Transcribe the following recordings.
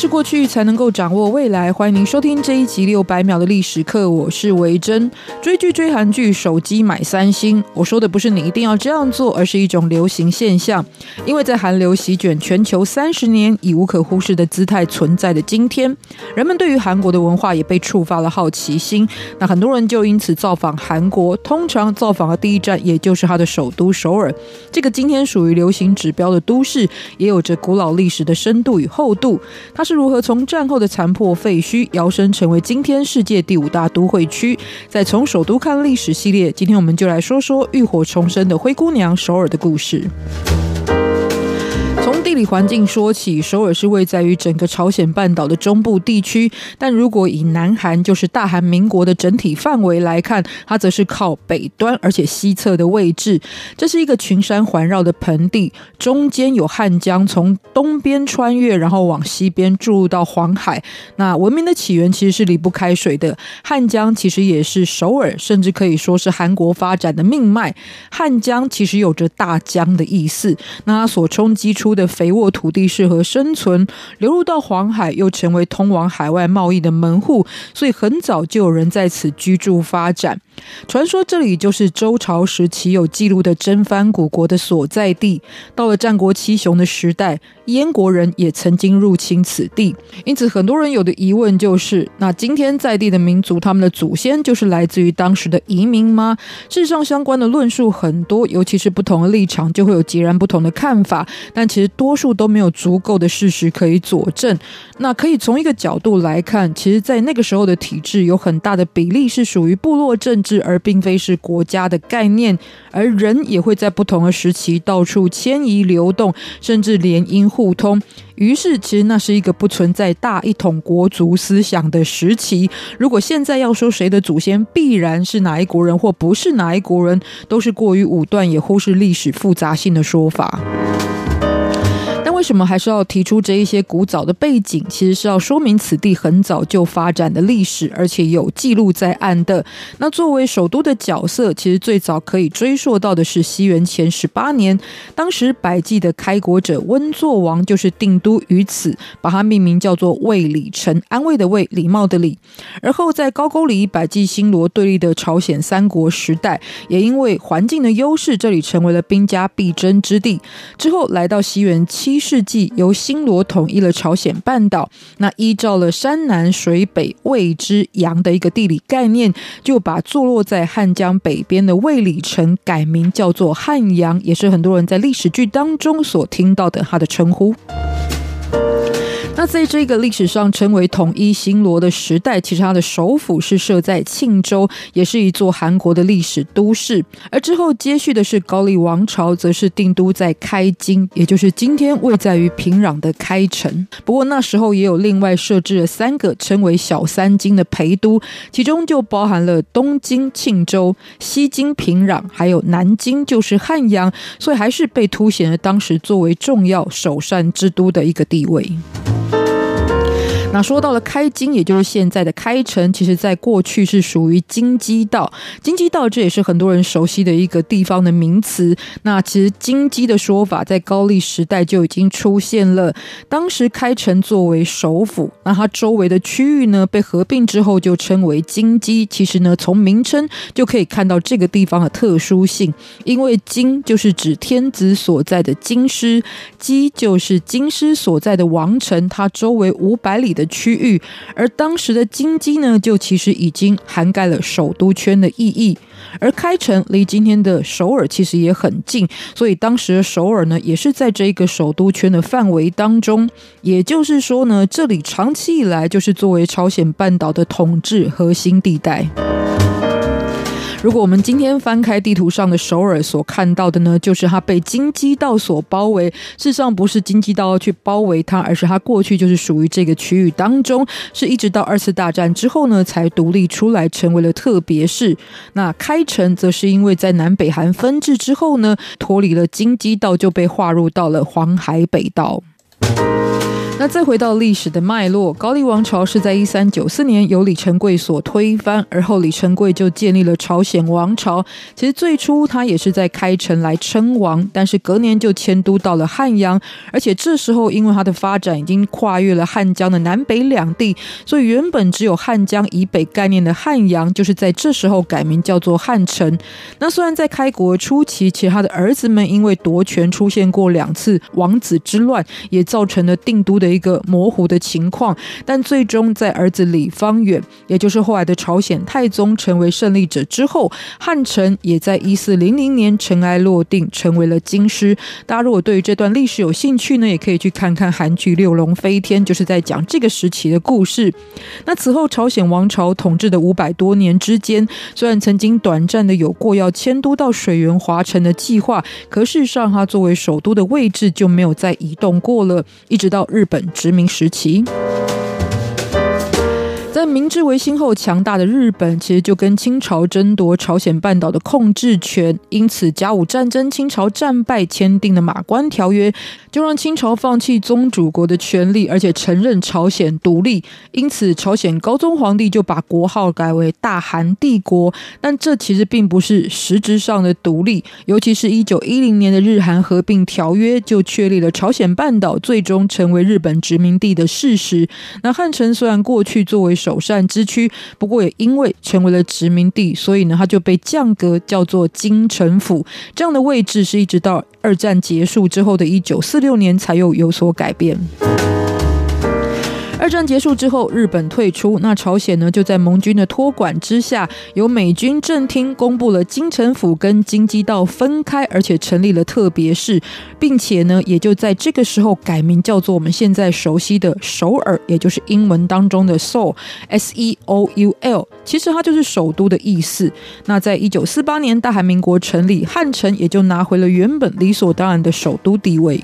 是过去，才能够掌握未来。欢迎您收听这一集六百秒的历史课，我是维珍。追剧追韩剧，手机买三星。我说的不是你一定要这样做，而是一种流行现象。因为在韩流席卷全球三十年，以无可忽视的姿态存在的今天，人们对于韩国的文化也被触发了好奇心。那很多人就因此造访韩国，通常造访的第一站也就是它的首都首尔。这个今天属于流行指标的都市，也有着古老历史的深度与厚度。它是如何从战后的残破废墟摇身成为今天世界第五大都会区？在从首都看历史系列，今天我们就来说说浴火重生的灰姑娘首尔的故事。地理环境说起，首尔是位在于整个朝鲜半岛的中部地区。但如果以南韩，就是大韩民国的整体范围来看，它则是靠北端，而且西侧的位置。这是一个群山环绕的盆地，中间有汉江从东边穿越，然后往西边注入到黄海。那文明的起源其实是离不开水的。汉江其实也是首尔，甚至可以说是韩国发展的命脉。汉江其实有着大江的意思，那它所冲击出的。肥沃土地适合生存，流入到黄海又成为通往海外贸易的门户，所以很早就有人在此居住发展。传说这里就是周朝时期有记录的真番古国的所在地。到了战国七雄的时代，燕国人也曾经入侵此地。因此，很多人有的疑问就是：那今天在地的民族，他们的祖先就是来自于当时的移民吗？事实上，相关的论述很多，尤其是不同的立场，就会有截然不同的看法。但其实多。多数都没有足够的事实可以佐证。那可以从一个角度来看，其实，在那个时候的体制有很大的比例是属于部落政治，而并非是国家的概念。而人也会在不同的时期到处迁移流动，甚至联姻互通。于是，其实那是一个不存在大一统国族思想的时期。如果现在要说谁的祖先必然是哪一国人，或不是哪一国人，都是过于武断，也忽视历史复杂性的说法。为什么还是要提出这一些古早的背景？其实是要说明此地很早就发展的历史，而且有记录在案的。那作为首都的角色，其实最早可以追溯到的是西元前十八年，当时百济的开国者温作王就是定都于此，把它命名叫做卫里城，安慰的卫，礼貌的礼。而后在高句丽、百济、新罗对立的朝鲜三国时代，也因为环境的优势，这里成为了兵家必争之地。之后来到西元七世纪由新罗统一了朝鲜半岛，那依照了山南水北未之阳的一个地理概念，就把坐落在汉江北边的卫里城改名叫做汉阳，也是很多人在历史剧当中所听到的他的称呼。那在这个历史上称为统一新罗的时代，其实它的首府是设在庆州，也是一座韩国的历史都市。而之后接续的是高丽王朝，则是定都在开京，也就是今天位在于平壤的开城。不过那时候也有另外设置了三个称为小三京的陪都，其中就包含了东京庆州、西京平壤，还有南京就是汉阳，所以还是被凸显了当时作为重要首善之都的一个地位。那说到了开京，也就是现在的开城，其实在过去是属于京畿道。京畿道这也是很多人熟悉的一个地方的名词。那其实京畿的说法在高丽时代就已经出现了。当时开城作为首府，那它周围的区域呢，被合并之后就称为京畿。其实呢，从名称就可以看到这个地方的特殊性，因为京就是指天子所在的京师，畿就是京师所在的王城，它周围五百里的的区域，而当时的京畿呢，就其实已经涵盖了首都圈的意义。而开城离今天的首尔其实也很近，所以当时的首尔呢，也是在这个首都圈的范围当中。也就是说呢，这里长期以来就是作为朝鲜半岛的统治核心地带。如果我们今天翻开地图上的首尔，所看到的呢，就是它被京畿道所包围。事实上，不是京畿道去包围它，而是它过去就是属于这个区域当中，是一直到二次大战之后呢，才独立出来，成为了特别市。那开城则是因为在南北韩分治之后呢，脱离了京畿道，就被划入到了黄海北道。那再回到历史的脉络，高丽王朝是在一三九四年由李成桂所推翻，而后李成桂就建立了朝鲜王朝。其实最初他也是在开城来称王，但是隔年就迁都到了汉阳，而且这时候因为他的发展已经跨越了汉江的南北两地，所以原本只有汉江以北概念的汉阳，就是在这时候改名叫做汉城。那虽然在开国初期，其实他的儿子们因为夺权出现过两次王子之乱，也造成了定都的。一个模糊的情况，但最终在儿子李方远，也就是后来的朝鲜太宗成为胜利者之后，汉城也在一四零零年尘埃落定，成为了京师。大家如果对于这段历史有兴趣呢，也可以去看看韩剧《六龙飞天》，就是在讲这个时期的故事。那此后，朝鲜王朝统治的五百多年之间，虽然曾经短暂的有过要迁都到水源华城的计划，可事实上，它作为首都的位置就没有再移动过了，一直到日本殖民时期。在明治维新后，强大的日本其实就跟清朝争夺朝鲜半岛的控制权，因此甲午战争清朝战败，签订的马关条约，就让清朝放弃宗主国的权利，而且承认朝鲜独立。因此，朝鲜高宗皇帝就把国号改为大韩帝国。但这其实并不是实质上的独立，尤其是一九一零年的日韩合并条约，就确立了朝鲜半岛最终成为日本殖民地的事实。那汉城虽然过去作为首善之区，不过也因为成为了殖民地，所以呢，它就被降格叫做京城府。这样的位置是一直到二战结束之后的一九四六年才又有所改变。二战结束之后，日本退出，那朝鲜呢就在盟军的托管之下，由美军政厅公布了京城府跟京畿道分开，而且成立了特别市，并且呢也就在这个时候改名叫做我们现在熟悉的首尔，也就是英文当中的 Seoul，S E O U L，其实它就是首都的意思。那在一九四八年大韩民国成立，汉城也就拿回了原本理所当然的首都地位。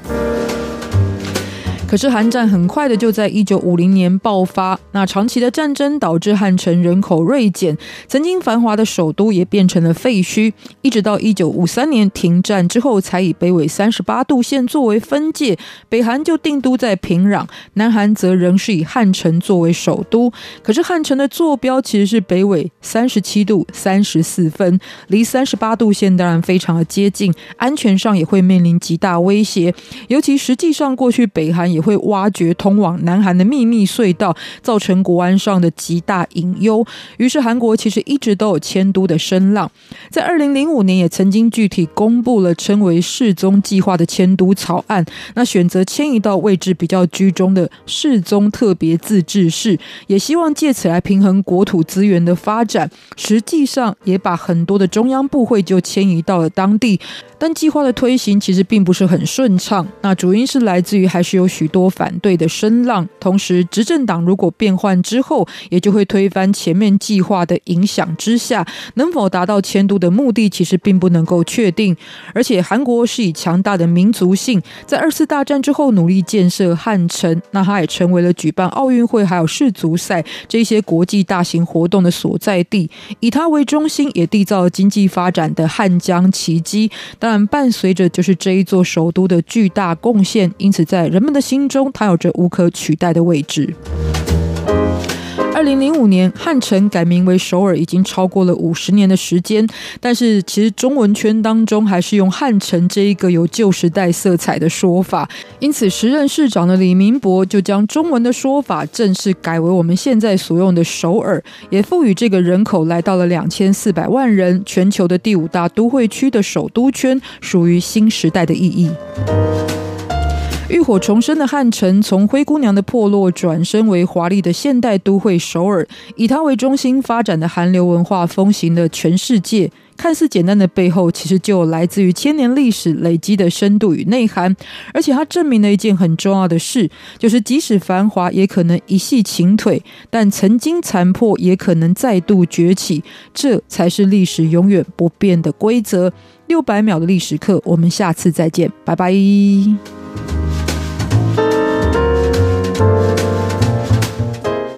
可是韩战很快的就在一九五零年爆发，那长期的战争导致汉城人口锐减，曾经繁华的首都也变成了废墟。一直到一九五三年停战之后，才以北纬三十八度线作为分界，北韩就定都在平壤，南韩则仍是以汉城作为首都。可是汉城的坐标其实是北纬三十七度三十四分，离三十八度线当然非常的接近，安全上也会面临极大威胁。尤其实际上过去北韩。也会挖掘通往南韩的秘密隧道，造成国安上的极大隐忧。于是韩国其实一直都有迁都的声浪，在二零零五年也曾经具体公布了称为“世宗计划”的迁都草案。那选择迁移到位置比较居中的世宗特别自治市，也希望借此来平衡国土资源的发展。实际上也把很多的中央部会就迁移到了当地。但计划的推行其实并不是很顺畅，那主因是来自于还是有许多反对的声浪，同时执政党如果变换之后，也就会推翻前面计划的影响之下，能否达到迁都的目的，其实并不能够确定。而且韩国是以强大的民族性，在二次大战之后努力建设汉城，那它也成为了举办奥运会还有世足赛这些国际大型活动的所在地，以它为中心，也缔造经济发展的汉江奇迹。但伴随着就是这一座首都的巨大贡献，因此在人们的心中，它有着无可取代的位置。二零零五年，汉城改名为首尔，已经超过了五十年的时间。但是，其实中文圈当中还是用汉城这一个有旧时代色彩的说法。因此，时任市长的李明博就将中文的说法正式改为我们现在所用的首尔，也赋予这个人口来到了两千四百万人、全球的第五大都会区的首都圈，属于新时代的意义。浴火重生的汉城，从灰姑娘的破落转身为华丽的现代都会首尔，以它为中心发展的韩流文化风行了全世界。看似简单的背后，其实就来自于千年历史累积的深度与内涵。而且它证明了一件很重要的事，就是即使繁华，也可能一夕倾颓；但曾经残破，也可能再度崛起。这才是历史永远不变的规则。六百秒的历史课，我们下次再见，拜拜。